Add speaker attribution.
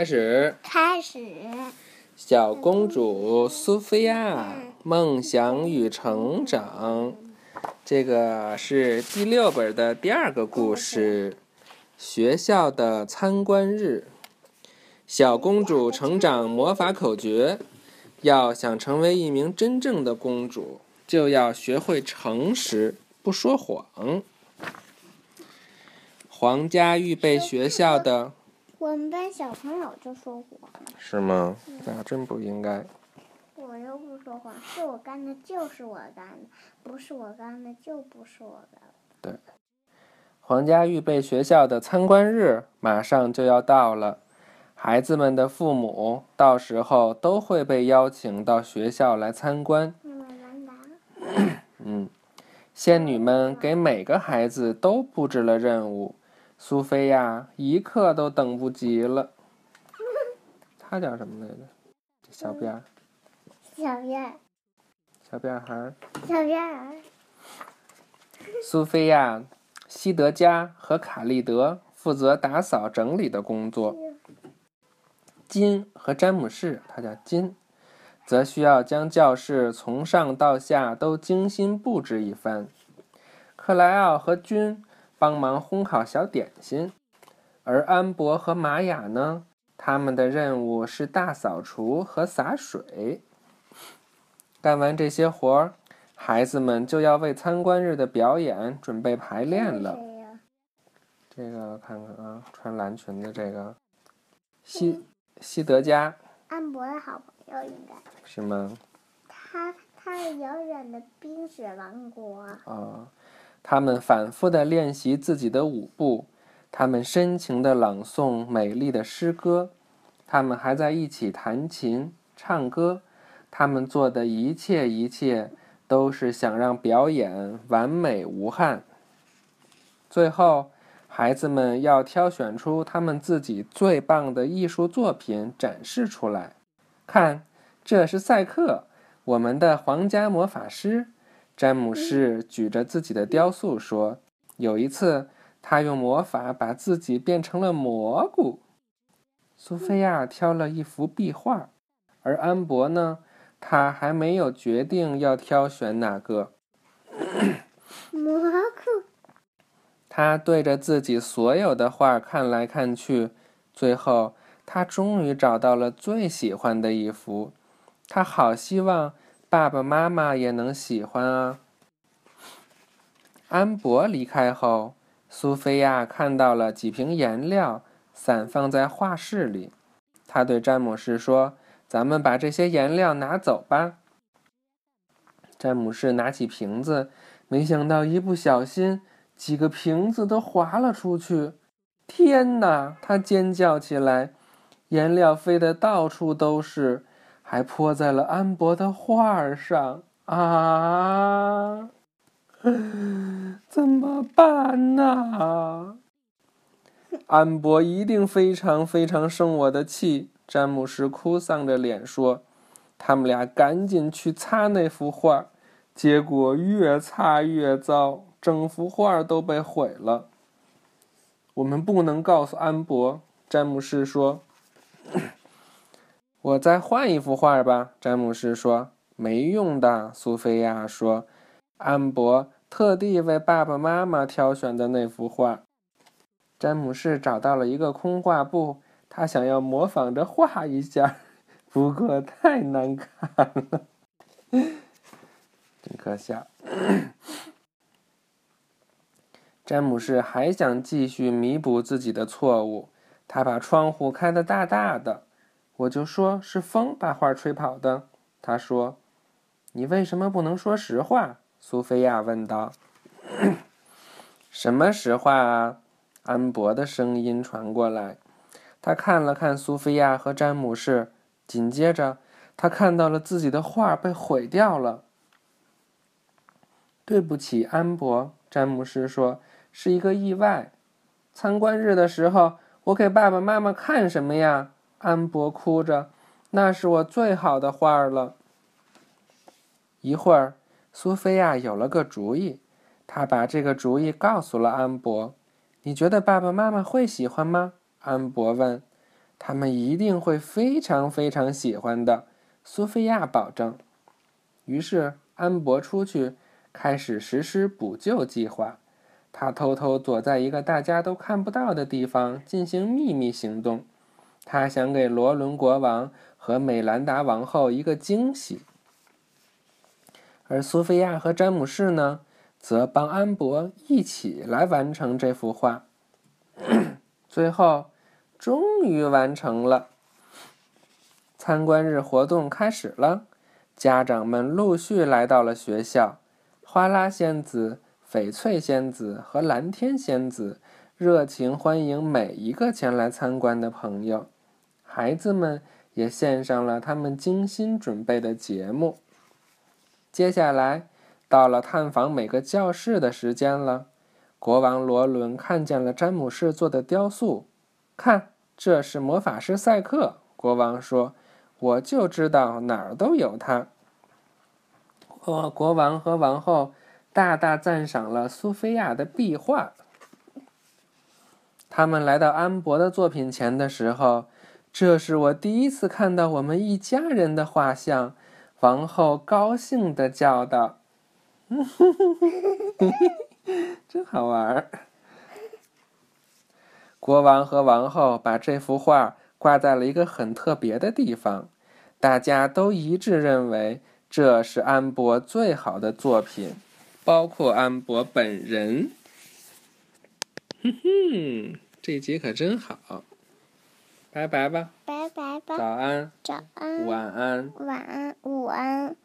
Speaker 1: 开始。
Speaker 2: 开始。
Speaker 1: 小公主苏菲亚梦想与成长，这个是第六本的第二个故事。学校的参观日，小公主成长魔法口诀：要想成为一名真正的公主，就要学会诚实，不说谎。皇家预备学校的。
Speaker 2: 我们班小朋友就说谎。
Speaker 1: 是吗？那真不应该。
Speaker 2: 我又不说谎，是我干的，就是我干的；不是我干的，就不是我干的。
Speaker 1: 对。皇家预备学校的参观日马上就要到了，孩子们的父母到时候都会被邀请到学校来参观。嗯，仙女们给每个孩子都布置了任务，苏菲亚一刻都等不及了。他叫什么来着？小辫儿。
Speaker 2: 小辫儿。
Speaker 1: 小辫孩儿
Speaker 2: 小辫儿。
Speaker 1: 苏菲亚。西德加和卡利德负责打扫整理的工作，金和詹姆士，他叫金，则需要将教室从上到下都精心布置一番。克莱奥和君帮忙烘烤小点心，而安博和玛雅呢，他们的任务是大扫除和洒水。干完这些活儿。孩子们就要为参观日的表演准备排练了。这个看看啊，穿蓝裙的这个，西西德加。
Speaker 2: 安博的好朋友应该。
Speaker 1: 是吗？
Speaker 2: 他他是遥远的冰雪王国。
Speaker 1: 啊，他们反复的练习自己的舞步，他们深情的朗诵美丽的诗歌，他们还在一起弹琴、唱歌，他们做的一切一切。都是想让表演完美无憾。最后，孩子们要挑选出他们自己最棒的艺术作品展示出来。看，这是赛克，我们的皇家魔法师。詹姆士举着自己的雕塑说：“有一次，他用魔法把自己变成了蘑菇。”苏菲亚挑了一幅壁画，而安博呢？他还没有决定要挑选哪个。
Speaker 2: 蘑菇。
Speaker 1: 他对着自己所有的画看来看去，最后他终于找到了最喜欢的一幅。他好希望爸爸妈妈也能喜欢啊！安博离开后，苏菲亚看到了几瓶颜料散放在画室里。她对詹姆士说。咱们把这些颜料拿走吧。詹姆士拿起瓶子，没想到一不小心，几个瓶子都滑了出去。天哪！他尖叫起来，颜料飞得到处都是，还泼在了安博的画上。啊！怎么办呢？安博一定非常非常生我的气。詹姆斯哭丧着脸说：“他们俩赶紧去擦那幅画，结果越擦越糟，整幅画都被毁了。我们不能告诉安博。”詹姆斯说：“我再换一幅画吧。”詹姆斯说：“没用的。”苏菲亚说：“安博特地为爸爸妈妈挑选的那幅画。”詹姆斯找到了一个空画布。他想要模仿着画一下，不过太难看了，真可笑。詹姆士还想继续弥补自己的错误，他把窗户开得大大的。我就说是风把画吹跑的。他说：“你为什么不能说实话？”苏菲亚问道。“什么实话啊？”安博的声音传过来。他看了看苏菲亚和詹姆士，紧接着他看到了自己的画被毁掉了。对不起，安博，詹姆士说：“是一个意外。”参观日的时候，我给爸爸妈妈看什么呀？安博哭着：“那是我最好的画了。”一会儿，苏菲亚有了个主意，她把这个主意告诉了安博：“你觉得爸爸妈妈会喜欢吗？”安博问：“他们一定会非常非常喜欢的。苏菲亚保证。于是安博出去，开始实施补救计划。他偷偷躲在一个大家都看不到的地方进行秘密行动。他想给罗伦国王和美兰达王后一个惊喜。而苏菲亚和詹姆士呢，则帮安博一起来完成这幅画。最后，终于完成了。参观日活动开始了，家长们陆续来到了学校。花拉仙子、翡翠仙子和蓝天仙子热情欢迎每一个前来参观的朋友。孩子们也献上了他们精心准备的节目。接下来，到了探访每个教室的时间了。国王罗伦看见了詹姆士做的雕塑，看，这是魔法师赛克。国王说：“我就知道哪儿都有他。”国国王和王后大大赞赏了苏菲亚的壁画。他们来到安博的作品前的时候，这是我第一次看到我们一家人的画像。王后高兴地叫道：“ 真好玩！”国王和王后把这幅画挂在了一个很特别的地方，大家都一致认为这是安博最好的作品，包括安博本人。哼哼，这集可真好！拜拜吧。
Speaker 2: 拜拜吧。
Speaker 1: 早安。
Speaker 2: 早安。
Speaker 1: 晚安。
Speaker 2: 晚安。午安。